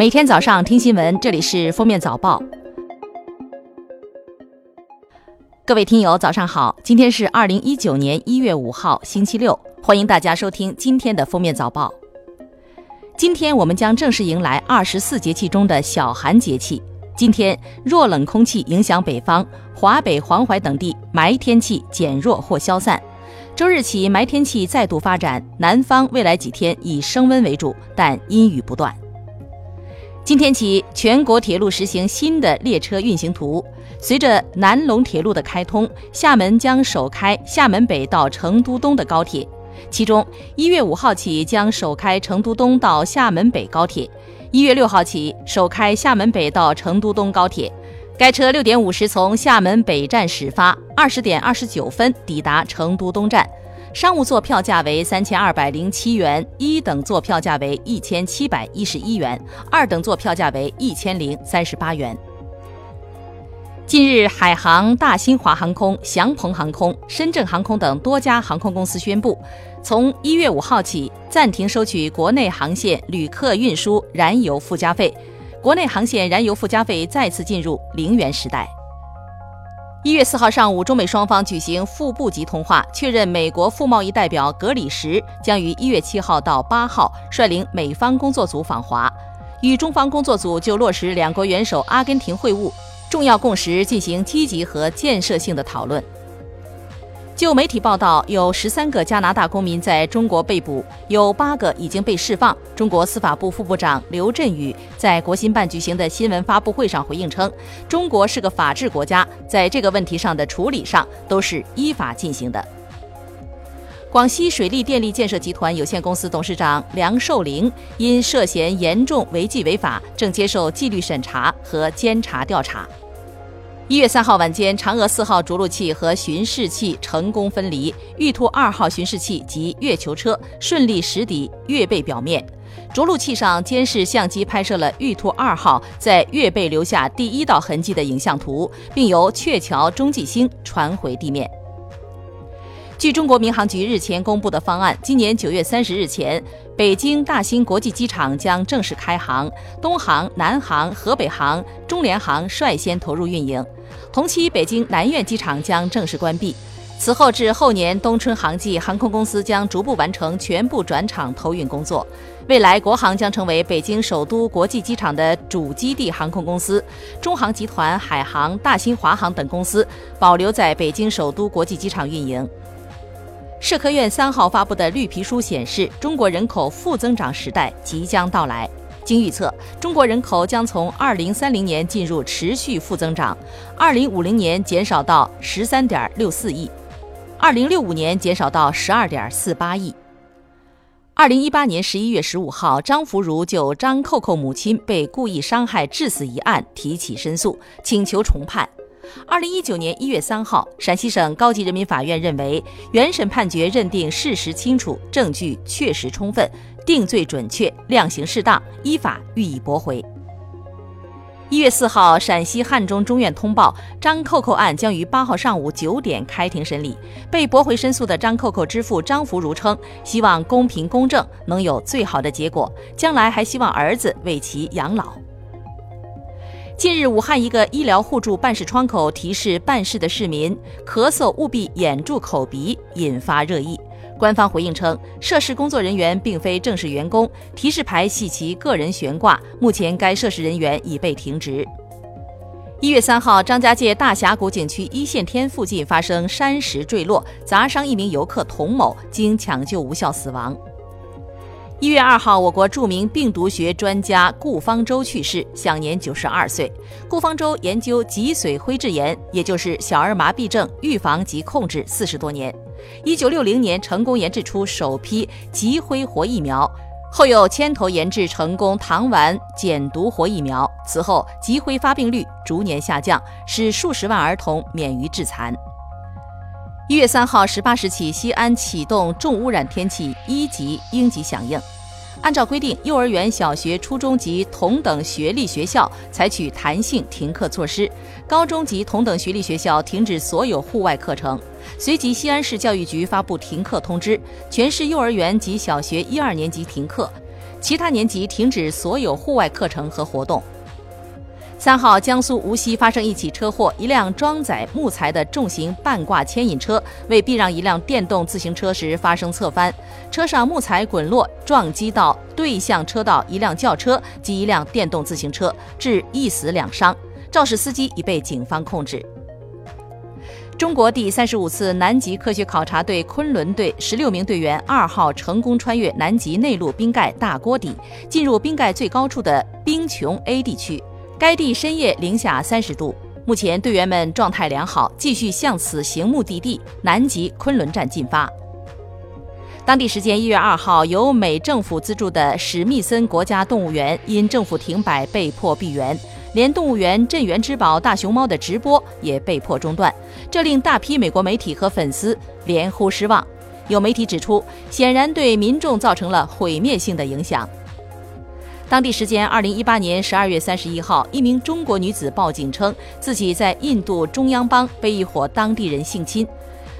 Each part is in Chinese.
每天早上听新闻，这里是《封面早报》。各位听友，早上好！今天是二零一九年一月五号，星期六，欢迎大家收听今天的《封面早报》。今天我们将正式迎来二十四节气中的小寒节气。今天弱冷空气影响北方，华北、黄淮等地霾天气减弱或消散。周日起，霾天气再度发展，南方未来几天以升温为主，但阴雨不断。今天起，全国铁路实行新的列车运行图。随着南龙铁路的开通，厦门将首开厦门北到成都东的高铁。其中，一月五号起将首开成都东到厦门北高铁，一月六号起首开厦门北到成都东高铁。该车六点五十从厦门北站始发，二十点二十九分抵达成都东站。商务座票价为三千二百零七元，一等座票价为一千七百一十一元，二等座票价为一千零三十八元。近日，海航、大新华航空、祥鹏航空、深圳航空等多家航空公司宣布，从一月五号起暂停收取国内航线旅客运输燃油附加费。国内航线燃油附加费再次进入零元时代。一月四号上午，中美双方举行副部级通话，确认美国副贸易代表格里什将于一月七号到八号率领美方工作组访华，与中方工作组就落实两国元首阿根廷会晤重要共识进行积极和建设性的讨论。就媒体报道，有十三个加拿大公民在中国被捕，有八个已经被释放。中国司法部副部长刘振宇在国新办举行的新闻发布会上回应称：“中国是个法治国家，在这个问题上的处理上都是依法进行的。”广西水利电力建设集团有限公司董事长梁寿龄因涉嫌严重违纪违法，正接受纪律审查和监察调查。一月三号晚间，嫦娥四号着陆器和巡视器成功分离，玉兔二号巡视器及月球车顺利驶抵月背表面。着陆器上监视相机拍摄了玉兔二号在月背留下第一道痕迹的影像图，并由鹊桥中继星传回地面。据中国民航局日前公布的方案，今年九月三十日前，北京大兴国际机场将正式开航，东航、南航、河北航、中联航率先投入运营。同期，北京南苑机场将正式关闭。此后至后年冬春航季，航空公司将逐步完成全部转场投运工作。未来，国航将成为北京首都国际机场的主基地航空公司，中航集团、海航、大新华航等公司保留在北京首都国际机场运营。社科院三号发布的绿皮书显示，中国人口负增长时代即将到来。经预测，中国人口将从二零三零年进入持续负增长二零五零年减少到十三点六四亿二零六五年减少到十二点四八亿。二零一八年十一月十五号，张福如就张扣扣母亲被故意伤害致死一案提起申诉，请求重判。二零一九年一月三号，陕西省高级人民法院认为，原审判决认定事实清楚，证据确实充分，定罪准确，量刑适当，依法予以驳回。一月四号，陕西汉中中院通报，张扣扣案将于八号上午九点开庭审理。被驳回申诉的张扣扣之父张福如称，希望公平公正，能有最好的结果，将来还希望儿子为其养老。近日，武汉一个医疗互助办事窗口提示办事的市民咳嗽务必掩住口鼻，引发热议。官方回应称，涉事工作人员并非正式员工，提示牌系其个人悬挂，目前该涉事人员已被停职。一月三号，张家界大峡谷景区一线天附近发生山石坠落，砸伤一名游客童某，经抢救无效死亡。一月二号，我国著名病毒学专家顾方舟去世，享年九十二岁。顾方舟研究脊髓灰质炎，也就是小儿麻痹症预防及控制四十多年。一九六零年成功研制出首批脊灰活疫苗，后又牵头研制成功糖丸减毒活疫苗。此后，脊灰发病率逐年下降，使数十万儿童免于致残。一月三号十八时起，西安启动重污染天气一级应急响应。按照规定，幼儿园、小学、初中及同等学历学校采取弹性停课措施；高中及同等学历学校停止所有户外课程。随即，西安市教育局发布停课通知，全市幼儿园及小学一二年级停课，其他年级停止所有户外课程和活动。三号，江苏无锡发生一起车祸，一辆装载木材的重型半挂牵引车为避让一辆电动自行车时发生侧翻，车上木材滚落，撞击到对向车道一辆轿车及一辆电动自行车，致一死两伤。肇事司机已被警方控制。中国第三十五次南极科学考察队昆仑队十六名队员二号成功穿越南极内陆冰盖大锅底，进入冰盖最高处的冰穹 A 地区。该地深夜零下三十度，目前队员们状态良好，继续向此行目的地南极昆仑站进发。当地时间一月二号，由美政府资助的史密森国家动物园因政府停摆被迫闭园，连动物园镇园之宝大熊猫的直播也被迫中断，这令大批美国媒体和粉丝连呼失望。有媒体指出，显然对民众造成了毁灭性的影响。当地时间二零一八年十二月三十一号，一名中国女子报警称自己在印度中央邦被一伙当地人性侵。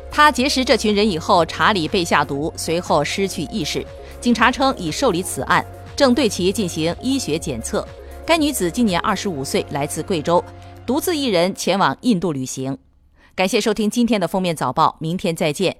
她结识这群人以后，查理被下毒，随后失去意识。警察称已受理此案，正对其进行医学检测。该女子今年二十五岁，来自贵州，独自一人前往印度旅行。感谢收听今天的封面早报，明天再见。